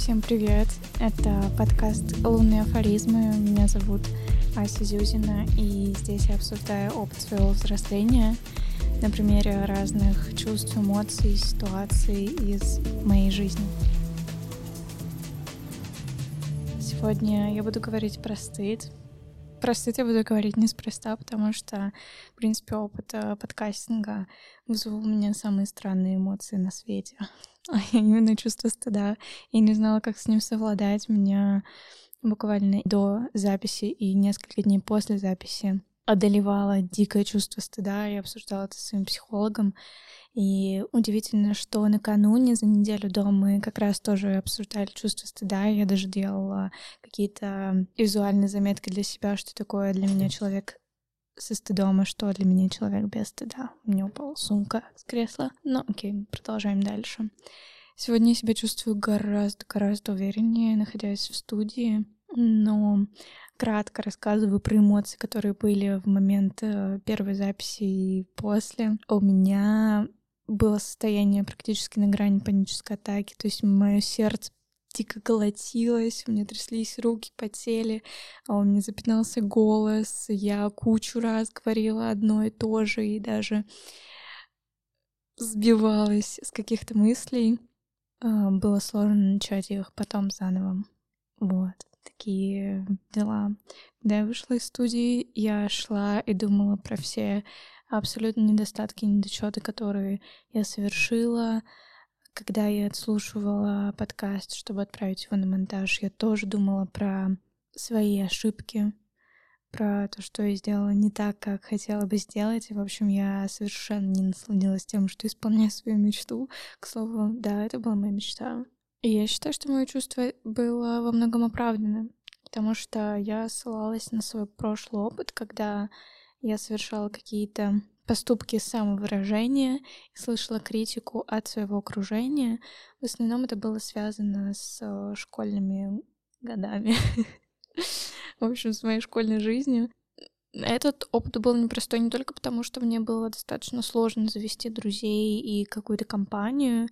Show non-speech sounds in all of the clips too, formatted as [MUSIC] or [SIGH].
Всем привет! Это подкаст «Лунные афоризмы». Меня зовут Ася Зюзина, и здесь я обсуждаю опыт своего взросления на примере разных чувств, эмоций, ситуаций из моей жизни. Сегодня я буду говорить про стыд, про стыд я буду говорить неспроста, потому что, в принципе, опыт э, подкастинга вызвал у меня самые странные эмоции на свете. [LAUGHS] А именно чувство стыда. Я не знала, как с ним совладать. Меня буквально до записи и несколько дней после записи одолевало дикое чувство стыда. Я обсуждала это с своим психологом. И удивительно, что накануне, за неделю до, мы как раз тоже обсуждали чувство стыда. Я даже делала какие-то визуальные заметки для себя, что такое для меня человек со стыдом, а что для меня человек без стыда. У меня упала сумка с кресла. Ну, окей, продолжаем дальше. Сегодня я себя чувствую гораздо-гораздо увереннее, находясь в студии, но кратко рассказываю про эмоции, которые были в момент э, первой записи и после. У меня было состояние практически на грани панической атаки, то есть мое сердце дико колотилось, у меня тряслись руки, потели, а у меня запинался голос, я кучу раз говорила одно и то же, и даже сбивалась с каких-то мыслей. А, было сложно начать их потом заново. Вот, такие дела. Когда я вышла из студии, я шла и думала про все абсолютно недостатки, недочеты, которые я совершила. Когда я отслушивала подкаст, чтобы отправить его на монтаж, я тоже думала про свои ошибки, про то, что я сделала не так, как хотела бы сделать. И, в общем, я совершенно не насладилась тем, что исполняю свою мечту. К слову, да, это была моя мечта. Я считаю, что мое чувство было во многом оправдано, потому что я ссылалась на свой прошлый опыт, когда я совершала какие-то поступки самовыражения и слышала критику от своего окружения. В основном это было связано с э, школьными годами. [LAUGHS] В общем, с моей школьной жизнью. Этот опыт был непростой не только потому, что мне было достаточно сложно завести друзей и какую-то компанию.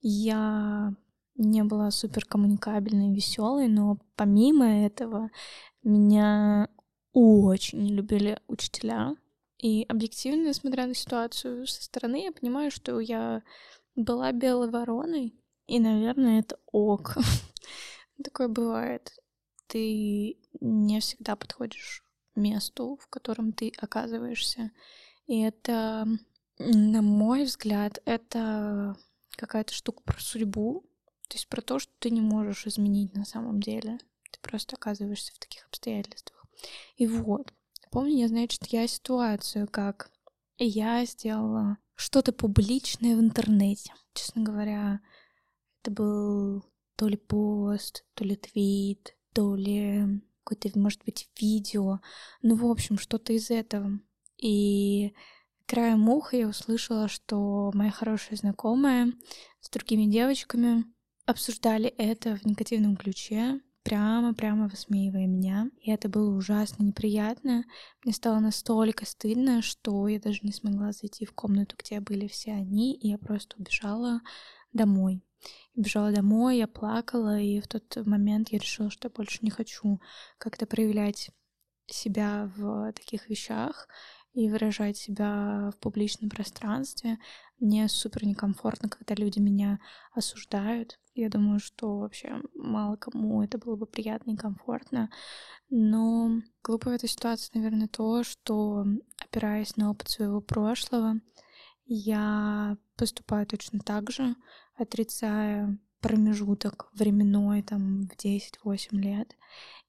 Я не была супер коммуникабельной веселой, но помимо этого меня очень любили учителя. И объективно, смотря на ситуацию со стороны, я понимаю, что я была белой вороной, и, наверное, это ок. [LAUGHS] Такое бывает. Ты не всегда подходишь месту, в котором ты оказываешься. И это, на мой взгляд, это какая-то штука про судьбу, то есть про то, что ты не можешь изменить на самом деле. Ты просто оказываешься в таких обстоятельствах. И вот, помню я, значит, я ситуацию, как я сделала что-то публичное в интернете. Честно говоря, это был то ли пост, то ли твит, то ли какое-то, может быть, видео. Ну, в общем, что-то из этого. И краем уха я услышала, что моя хорошая знакомая с другими девочками обсуждали это в негативном ключе, прямо-прямо высмеивая меня. И это было ужасно неприятно. Мне стало настолько стыдно, что я даже не смогла зайти в комнату, где были все они, и я просто убежала домой. Бежала домой, я плакала, и в тот момент я решила, что я больше не хочу как-то проявлять себя в таких вещах и выражать себя в публичном пространстве. Мне супер некомфортно, когда люди меня осуждают. Я думаю, что вообще мало кому это было бы приятно и комфортно. Но глупо в этой ситуации, наверное, то, что, опираясь на опыт своего прошлого, я поступаю точно так же, отрицая промежуток временной, там, в 10-8 лет.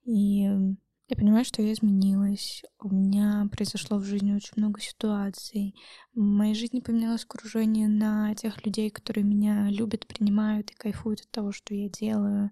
И я понимаю, что я изменилась. У меня произошло в жизни очень много ситуаций. В моей жизни поменялось окружение на тех людей, которые меня любят, принимают и кайфуют от того, что я делаю.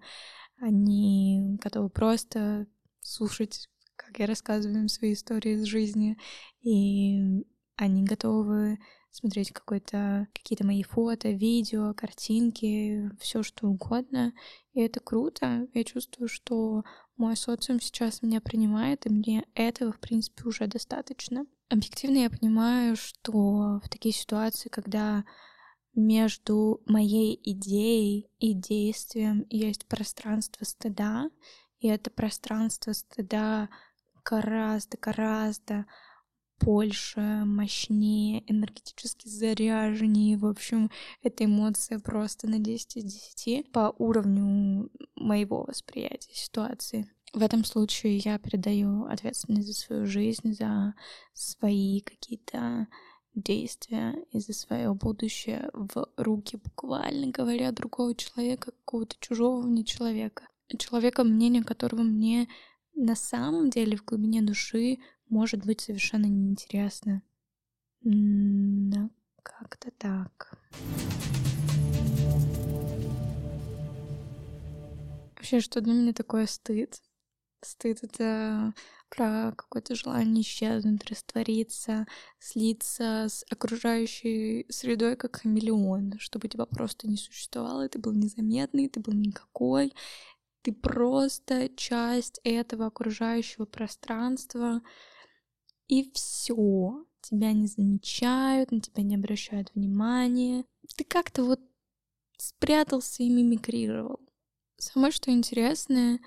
Они готовы просто слушать, как я рассказываю им свои истории из жизни. И они готовы смотреть какой-то, какие-то мои фото, видео, картинки, все что угодно. И это круто. Я чувствую, что мой социум сейчас меня принимает, и мне этого, в принципе, уже достаточно. Объективно я понимаю, что в такие ситуации, когда между моей идеей и действием есть пространство стыда, и это пространство стыда гораздо-гораздо больше, мощнее, энергетически заряженнее. В общем, эта эмоция просто на 10 из 10 по уровню моего восприятия ситуации. В этом случае я передаю ответственность за свою жизнь, за свои какие-то действия и за свое будущее в руки, буквально говоря, другого человека, какого-то чужого мне человека. Человека, мнение которого мне на самом деле в глубине души может быть совершенно неинтересно. Да, как-то так. Вообще, что для меня такое стыд? Стыд — это про какое-то желание исчезнуть, раствориться, слиться с окружающей средой как хамелеон, чтобы тебя просто не существовало, ты был незаметный, ты был никакой, ты просто часть этого окружающего пространства, и все. Тебя не замечают, на тебя не обращают внимания. Ты как-то вот спрятался и мимикрировал. Самое что интересное,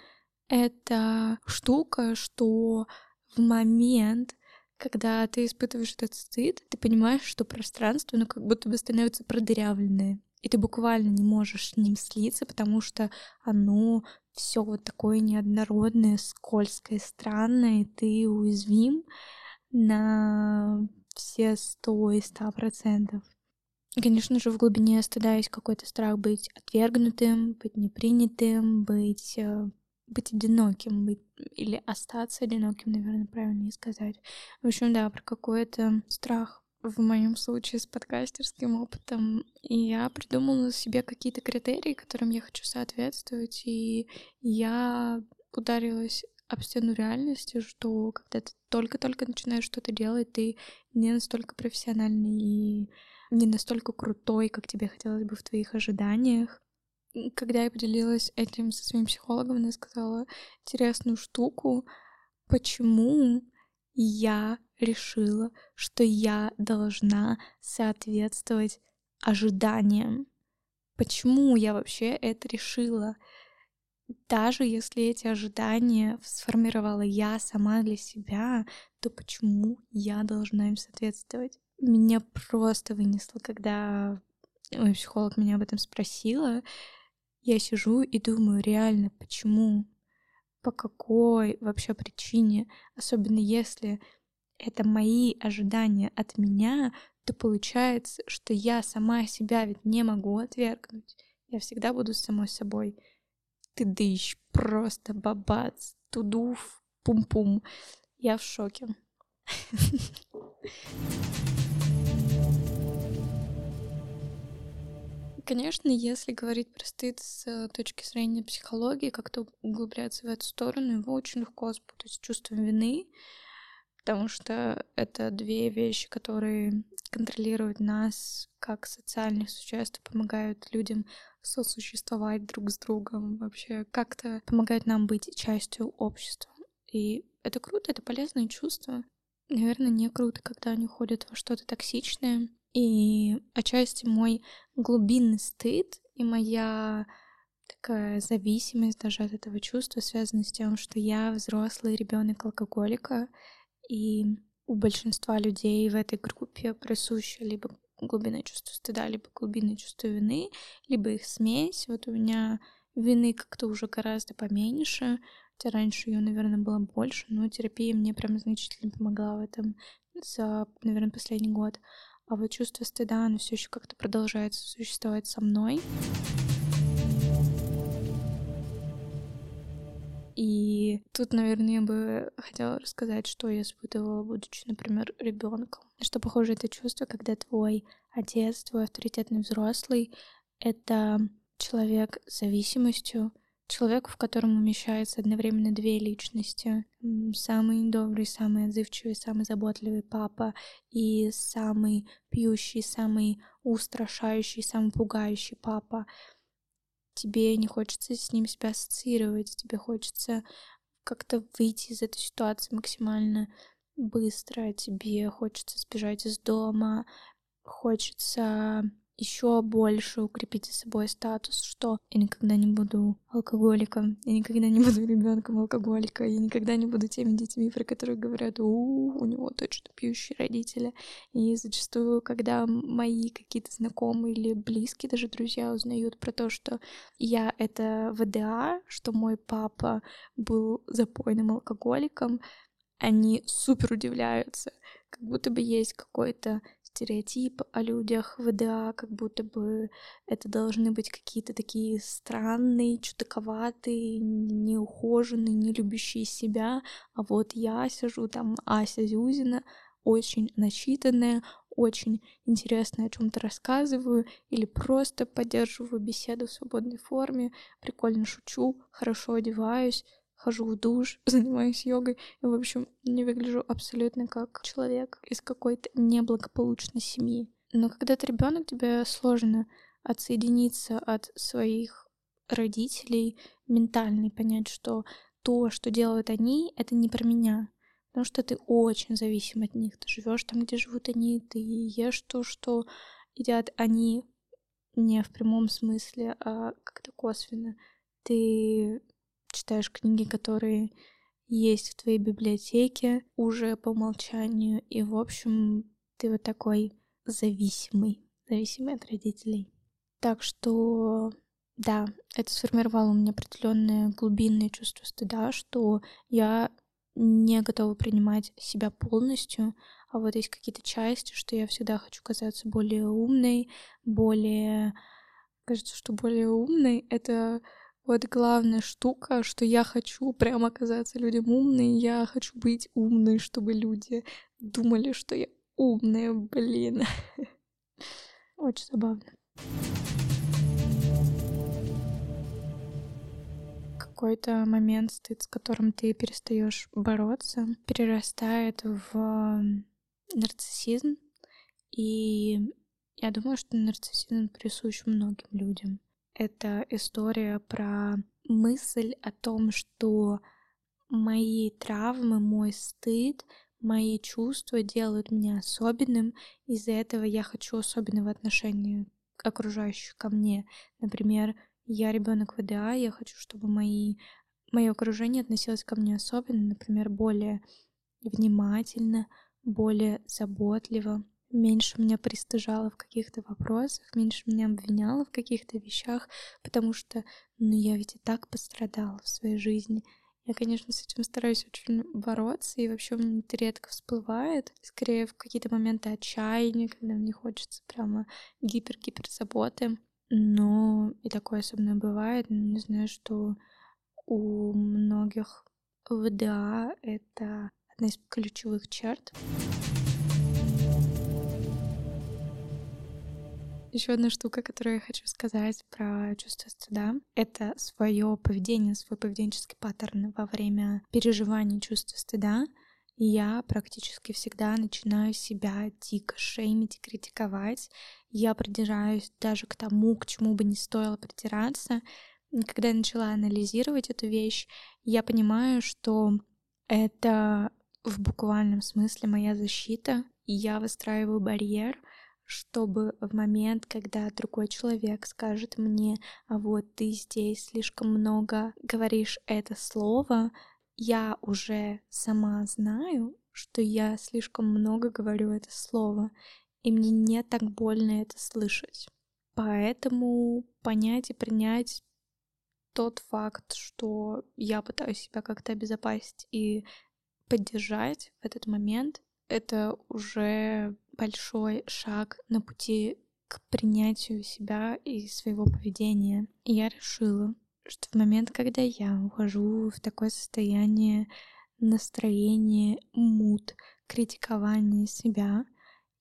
это штука, что в момент, когда ты испытываешь этот стыд, ты понимаешь, что пространство, ну, как будто бы становится продырявленное. И ты буквально не можешь с ним слиться, потому что оно все вот такое неоднородное, скользкое, странное, и ты уязвим на все сто и ста процентов. Конечно же, в глубине стыда есть какой-то страх быть отвергнутым, быть непринятым, быть, э, быть одиноким, быть или остаться одиноким, наверное, правильнее сказать. В общем, да, про какой-то страх в моем случае с подкастерским опытом. И я придумала себе какие-то критерии, которым я хочу соответствовать, и я ударилась об стену реальности, что когда ты только-только начинаешь что-то делать, ты не настолько профессиональный и не настолько крутой, как тебе хотелось бы в твоих ожиданиях. Когда я поделилась этим со своим психологом, она сказала интересную штуку, почему я решила, что я должна соответствовать ожиданиям. Почему я вообще это решила? Даже если эти ожидания сформировала я сама для себя, то почему я должна им соответствовать? Меня просто вынесло, когда мой психолог меня об этом спросила. Я сижу и думаю, реально, почему? По какой вообще причине? Особенно если это мои ожидания от меня, то получается, что я сама себя ведь не могу отвергнуть. Я всегда буду самой собой ты дыщ, просто бабац, тудуф, пум-пум. Я в шоке. Конечно, если говорить про стыд с точки зрения психологии, как-то углубляться в эту сторону, его очень легко спутать с чувством вины, потому что это две вещи, которые контролируют нас как социальных существ, помогают людям сосуществовать друг с другом, вообще как-то помогает нам быть частью общества. И это круто, это полезное чувство. Наверное, не круто, когда они уходят во что-то токсичное. И отчасти мой глубинный стыд и моя такая зависимость даже от этого чувства связана с тем, что я взрослый ребенок алкоголика, и у большинства людей в этой группе присуще либо глубинное чувство стыда, либо глубинное чувство вины, либо их смесь. Вот у меня вины как-то уже гораздо поменьше, хотя раньше ее, наверное, было больше, но терапия мне прям значительно помогла в этом за, наверное, последний год. А вот чувство стыда, оно все еще как-то продолжает существовать со мной. И тут, наверное, я бы хотела рассказать, что я испытывала, будучи, например, ребенком. Что похоже это чувство, когда твой отец, твой авторитетный взрослый — это человек с зависимостью, человек, в котором умещается одновременно две личности. Самый добрый, самый отзывчивый, самый заботливый папа и самый пьющий, самый устрашающий, самый пугающий папа — тебе не хочется с ним себя ассоциировать, тебе хочется как-то выйти из этой ситуации максимально быстро, тебе хочется сбежать из дома, хочется еще больше укрепить за собой статус, что я никогда не буду алкоголиком, я никогда не буду ребенком алкоголика, я никогда не буду теми детьми, про которые говорят, у, у него точно пьющие родители. И зачастую, когда мои какие-то знакомые или близкие даже друзья узнают про то, что я это ВДА, что мой папа был запойным алкоголиком, они супер удивляются, как будто бы есть какой-то стереотип о людях в ВДА, как будто бы это должны быть какие-то такие странные, чудаковатые, неухоженные, не любящие себя. А вот я сижу там, Ася Зюзина, очень начитанная, очень интересно о чем-то рассказываю или просто поддерживаю беседу в свободной форме, прикольно шучу, хорошо одеваюсь, хожу в душ, [LAUGHS] занимаюсь йогой и, в общем, не выгляжу абсолютно как человек из какой-то неблагополучной семьи. Но когда ты ребенок, тебе сложно отсоединиться от своих родителей ментально и понять, что то, что делают они, это не про меня. Потому что ты очень зависим от них. Ты живешь там, где живут они, ты ешь то, что едят они, не в прямом смысле, а как-то косвенно. Ты читаешь книги, которые есть в твоей библиотеке уже по умолчанию, и, в общем, ты вот такой зависимый, зависимый от родителей. Так что, да, это сформировало у меня определенное глубинное чувство стыда, что я не готова принимать себя полностью, а вот есть какие-то части, что я всегда хочу казаться более умной, более... Кажется, что более умной — это вот главная штука, что я хочу прям оказаться людям умной, я хочу быть умной, чтобы люди думали, что я умная, блин. [LAUGHS] Очень забавно. Какой-то момент стыд, с которым ты перестаешь бороться, перерастает в нарциссизм. И я думаю, что нарциссизм присущ многим людям. Это история про мысль о том, что мои травмы, мой стыд, мои чувства делают меня особенным. Из-за этого я хочу особенного отношения к окружающих ко мне. Например, я ребенок ВДА, я хочу, чтобы мои, мое окружение относилось ко мне особенно, например, более внимательно, более заботливо меньше меня пристыжала в каких-то вопросах, меньше меня обвиняла в каких-то вещах, потому что, ну, я ведь и так пострадала в своей жизни. Я, конечно, с этим стараюсь очень бороться, и вообще у меня это редко всплывает. Скорее, в какие-то моменты отчаяния, когда мне хочется прямо гипер-гипер заботы. Но и такое особенно бывает. Но не знаю, что у многих ВДА это одна из ключевых черт. Еще одна штука, которую я хочу сказать про чувство стыда, это свое поведение, свой поведенческий паттерн во время переживания чувства стыда. Я практически всегда начинаю себя дико шеймить и критиковать. Я придираюсь даже к тому, к чему бы не стоило придираться. И когда я начала анализировать эту вещь, я понимаю, что это в буквальном смысле моя защита. Я выстраиваю барьер — чтобы в момент, когда другой человек скажет мне, а вот ты здесь слишком много говоришь это слово, я уже сама знаю, что я слишком много говорю это слово, и мне не так больно это слышать. Поэтому понять и принять тот факт, что я пытаюсь себя как-то обезопасить и поддержать в этот момент, это уже большой шаг на пути к принятию себя и своего поведения. И я решила, что в момент, когда я ухожу в такое состояние настроения, мут, критикования себя,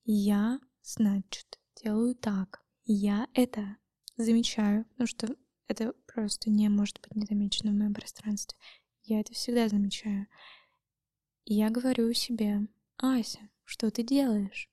я, значит, делаю так. Я это замечаю, потому что это просто не может быть незамечено в моем пространстве. Я это всегда замечаю. Я говорю себе, Ася, что ты делаешь?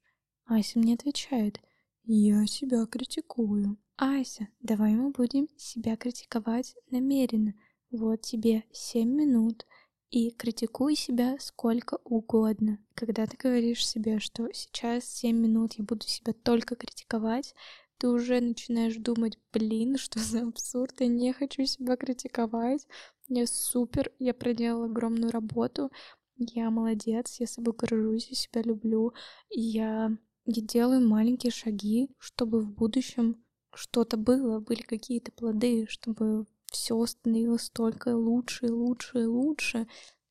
Ася мне отвечает, я себя критикую. Ася, давай мы будем себя критиковать намеренно. Вот тебе семь минут, и критикуй себя сколько угодно. Когда ты говоришь себе, что сейчас семь минут я буду себя только критиковать, ты уже начинаешь думать, блин, что за абсурд, я не хочу себя критиковать, я супер, я проделала огромную работу, я молодец, я собой горжусь, я себя люблю, я, я делаю маленькие шаги, чтобы в будущем что-то было, были какие-то плоды, чтобы все становилось только лучше и лучше и лучше,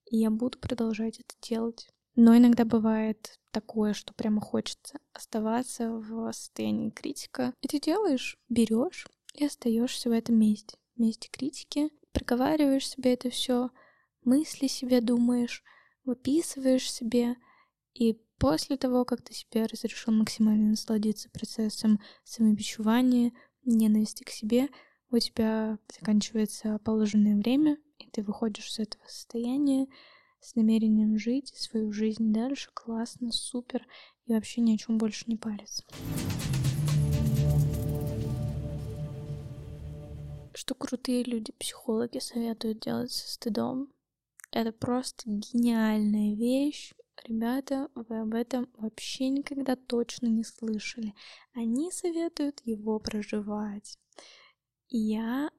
и я буду продолжать это делать. Но иногда бывает такое, что прямо хочется оставаться в состоянии критика. И ты делаешь, берешь и остаешься в этом месте, месте критики, проговариваешь себе это все, мысли себе думаешь, выписываешь себе, и после того, как ты себе разрешил максимально насладиться процессом самобичевания, ненависти к себе, у тебя заканчивается положенное время, и ты выходишь из этого состояния с намерением жить свою жизнь дальше, классно, супер, и вообще ни о чем больше не париться. Что крутые люди, психологи советуют делать со стыдом, это просто гениальная вещь. Ребята, вы об этом вообще никогда точно не слышали. Они советуют его проживать. Я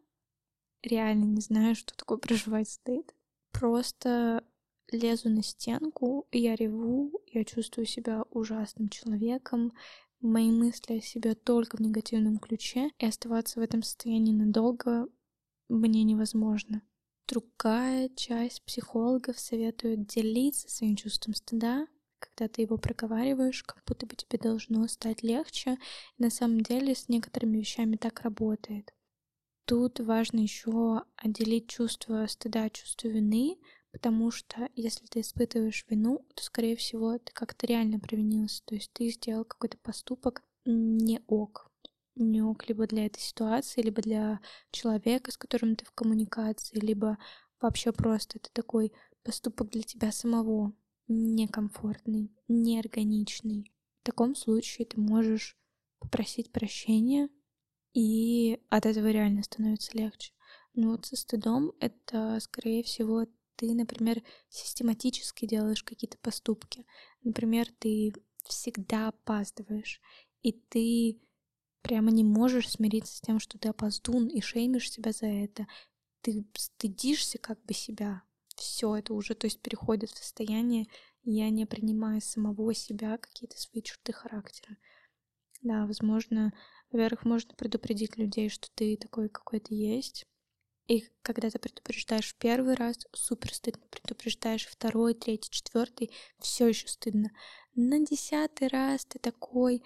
реально не знаю, что такое проживать стыд. Просто лезу на стенку, я реву, я чувствую себя ужасным человеком, мои мысли о себе только в негативном ключе, и оставаться в этом состоянии надолго мне невозможно. Другая часть психологов советует делиться своим чувством стыда, когда ты его проговариваешь, как будто бы тебе должно стать легче. И на самом деле с некоторыми вещами так работает. Тут важно еще отделить чувство стыда от чувства вины, потому что если ты испытываешь вину, то, скорее всего, ты как-то реально провинился, то есть ты сделал какой-то поступок не ок, не ок либо для этой ситуации, либо для человека, с которым ты в коммуникации, либо вообще просто это такой поступок для тебя самого, некомфортный, неорганичный. В таком случае ты можешь попросить прощения и от этого реально становится легче. Но вот со стыдом это, скорее всего, ты, например, систематически делаешь какие-то поступки. Например, ты всегда опаздываешь, и ты прямо не можешь смириться с тем, что ты опоздун, и шеймишь себя за это. Ты стыдишься как бы себя. Все это уже, то есть, переходит в состояние я не принимаю самого себя, какие-то свои черты характера. Да, возможно, во-первых, можно предупредить людей, что ты такой какой-то есть. И когда ты предупреждаешь первый раз, супер стыдно. Предупреждаешь второй, третий, четвертый, все еще стыдно. На десятый раз ты такой,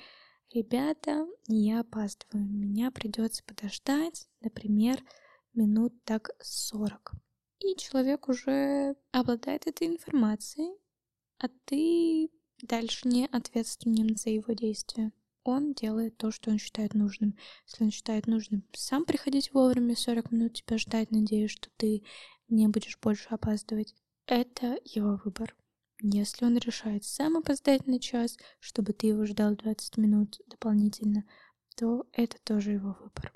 ребята, я опаздываю. Меня придется подождать, например, минут так сорок. И человек уже обладает этой информацией, а ты дальше не ответственен за его действия он делает то, что он считает нужным. Если он считает нужным сам приходить вовремя, 40 минут тебя ждать, надеюсь, что ты не будешь больше опаздывать, это его выбор. Если он решает сам опоздать на час, чтобы ты его ждал 20 минут дополнительно, то это тоже его выбор.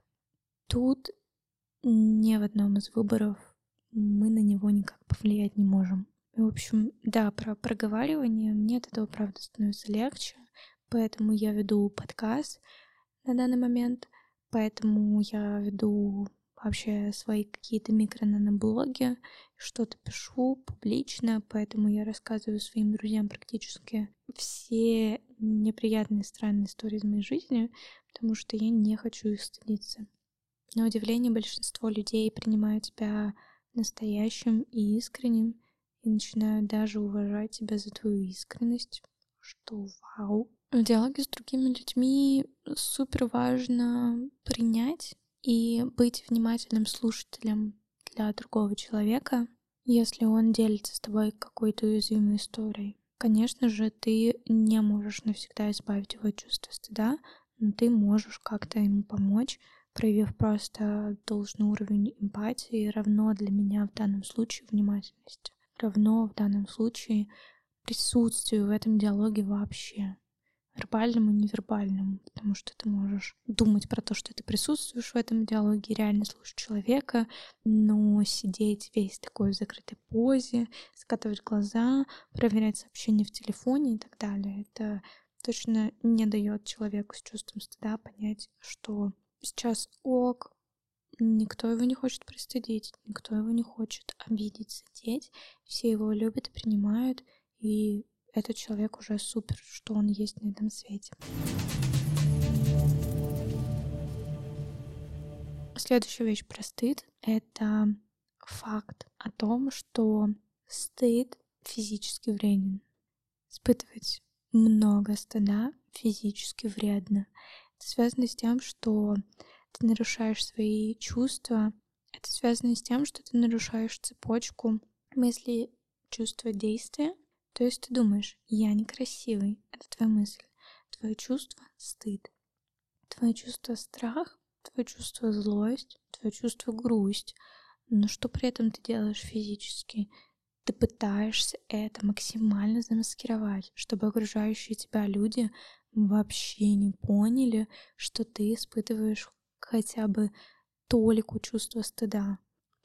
Тут ни в одном из выборов мы на него никак повлиять не можем. В общем, да, про проговаривание мне от этого, правда, становится легче поэтому я веду подкаст на данный момент, поэтому я веду вообще свои какие-то микро-наноблоги, что-то пишу публично, поэтому я рассказываю своим друзьям практически все неприятные, странные истории из моей жизни, потому что я не хочу их стыдиться. На удивление, большинство людей принимают тебя настоящим и искренним и начинают даже уважать тебя за твою искренность, что вау. В диалоге с другими людьми супер важно принять и быть внимательным слушателем для другого человека, если он делится с тобой какой-то уязвимой историей. Конечно же, ты не можешь навсегда избавить его от чувства стыда, но ты можешь как-то ему помочь, проявив просто должный уровень эмпатии, равно для меня в данном случае внимательность, равно в данном случае присутствию в этом диалоге вообще вербальным и невербальным, потому что ты можешь думать про то, что ты присутствуешь в этом диалоге, реально слушать человека, но сидеть весь такой в закрытой позе, скатывать глаза, проверять сообщения в телефоне и так далее. Это точно не дает человеку с чувством стыда понять, что сейчас ок, никто его не хочет пристыдить, никто его не хочет обидеть, задеть, все его любят и принимают, и этот человек уже супер, что он есть на этом свете. Следующая вещь про стыд — это факт о том, что стыд физически вреден. Испытывать много стыда физически вредно. Это связано с тем, что ты нарушаешь свои чувства. Это связано с тем, что ты нарушаешь цепочку мысли, чувства, действия. То есть ты думаешь, я некрасивый. Это твоя мысль. Твое чувство — стыд. Твое чувство — страх. Твое чувство — злость. Твое чувство — грусть. Но что при этом ты делаешь физически? Ты пытаешься это максимально замаскировать, чтобы окружающие тебя люди вообще не поняли, что ты испытываешь хотя бы толику чувства стыда.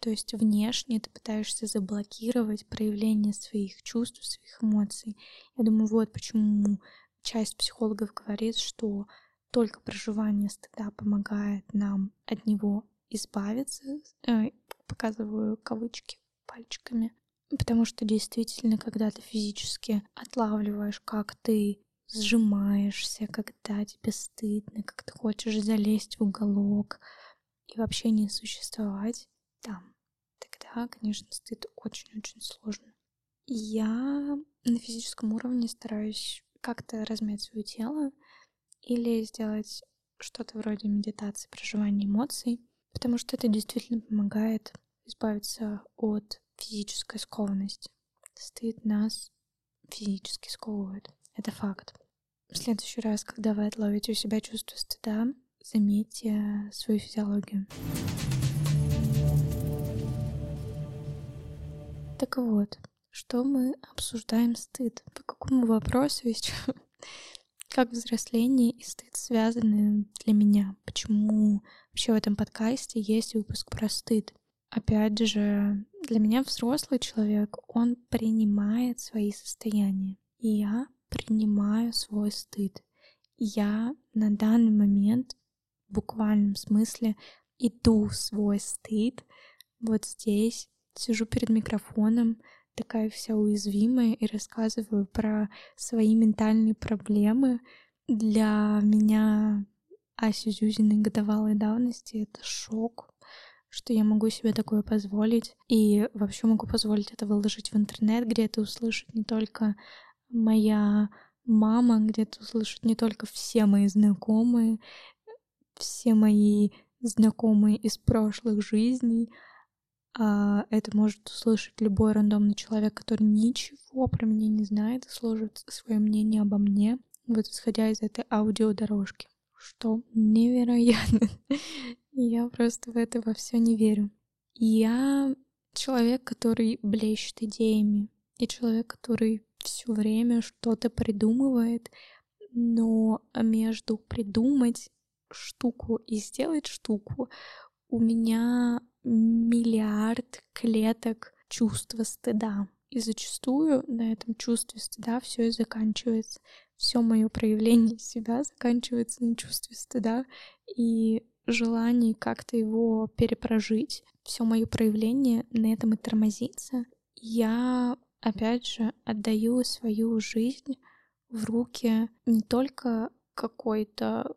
То есть внешне ты пытаешься заблокировать проявление своих чувств, своих эмоций. Я думаю, вот почему часть психологов говорит, что только проживание стыда помогает нам от него избавиться. Э, показываю кавычки пальчиками. Потому что действительно, когда ты физически отлавливаешь, как ты сжимаешься, когда тебе стыдно, как ты хочешь залезть в уголок и вообще не существовать там, тогда, конечно, стыд очень-очень сложно. Я на физическом уровне стараюсь как-то размять свое тело или сделать что-то вроде медитации, проживания эмоций, потому что это действительно помогает избавиться от физической скованности. Стыд нас физически сковывает. Это факт. В следующий раз, когда вы отловите у себя чувство стыда, заметьте свою физиологию. Так вот, что мы обсуждаем стыд? По какому вопросу еще? [LAUGHS] Как взросление и стыд связаны для меня? Почему вообще в этом подкасте есть выпуск про стыд? Опять же, для меня взрослый человек, он принимает свои состояния. И я принимаю свой стыд. Я на данный момент в буквальном смысле иду в свой стыд. Вот здесь сижу перед микрофоном, такая вся уязвимая и рассказываю про свои ментальные проблемы. Для меня Аси Зюзиной годовалой давности это шок, что я могу себе такое позволить. И вообще могу позволить это выложить в интернет, где это услышит не только моя мама, где это услышат не только все мои знакомые, все мои знакомые из прошлых жизней, это может услышать любой рандомный человек, который ничего про меня не знает и сложит свое мнение обо мне, вот исходя из этой аудиодорожки что невероятно. [LAUGHS] Я просто в это во все не верю. Я человек, который блещет идеями, и человек, который все время что-то придумывает, но между придумать штуку и сделать штуку у меня миллиард клеток чувства стыда. И зачастую на этом чувстве стыда все и заканчивается все мое проявление себя заканчивается на чувстве стыда и желании как-то его перепрожить. Все мое проявление на этом и тормозится. Я, опять же, отдаю свою жизнь в руки не только какой-то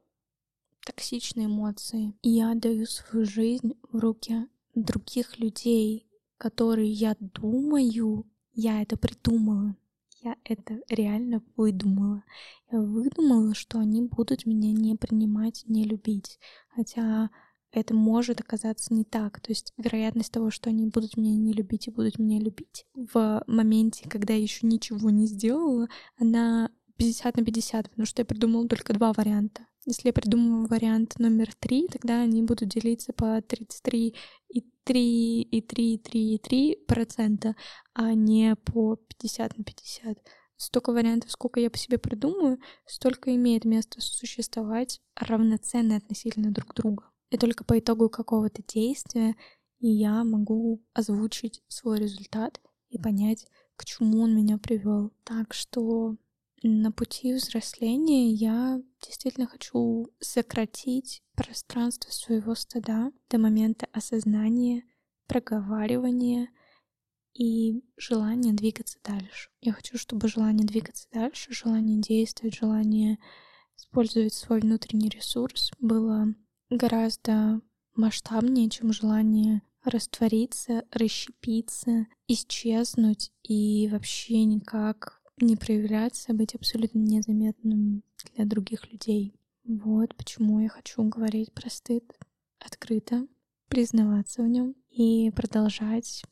токсичной эмоции. Я отдаю свою жизнь в руки других людей, которые я думаю, я это придумала, я это реально выдумала. Я выдумала, что они будут меня не принимать, не любить. Хотя это может оказаться не так. То есть вероятность того, что они будут меня не любить и будут меня любить в моменте, когда я еще ничего не сделала, она 50 на 50, потому что я придумала только два варианта. Если я придумаю вариант номер три, тогда они будут делиться по 33 и 3, и 3, и 3, и 3 процента, а не по 50 на 50. Столько вариантов, сколько я по себе придумаю, столько имеет место существовать равноценно относительно друг друга. И только по итогу какого-то действия я могу озвучить свой результат и понять, к чему он меня привел. Так что на пути взросления я действительно хочу сократить пространство своего стыда до момента осознания, проговаривания и желания двигаться дальше. Я хочу, чтобы желание двигаться дальше, желание действовать, желание использовать свой внутренний ресурс было гораздо масштабнее, чем желание раствориться, расщепиться, исчезнуть и вообще никак не проявляться, быть абсолютно незаметным для других людей. Вот почему я хочу говорить про стыд открыто, признаваться в нем и продолжать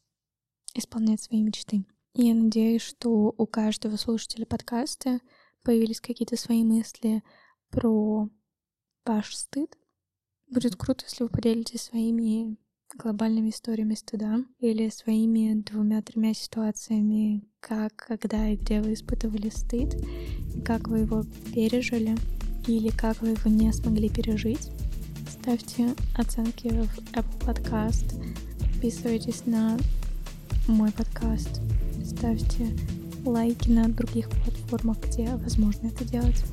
исполнять свои мечты. Я надеюсь, что у каждого слушателя подкаста появились какие-то свои мысли про ваш стыд. Будет круто, если вы поделитесь своими глобальными историями стыда или своими двумя-тремя ситуациями, как, когда и где вы испытывали стыд, как вы его пережили или как вы его не смогли пережить. Ставьте оценки в Apple Podcast, подписывайтесь на мой подкаст, ставьте лайки на других платформах, где возможно это делать.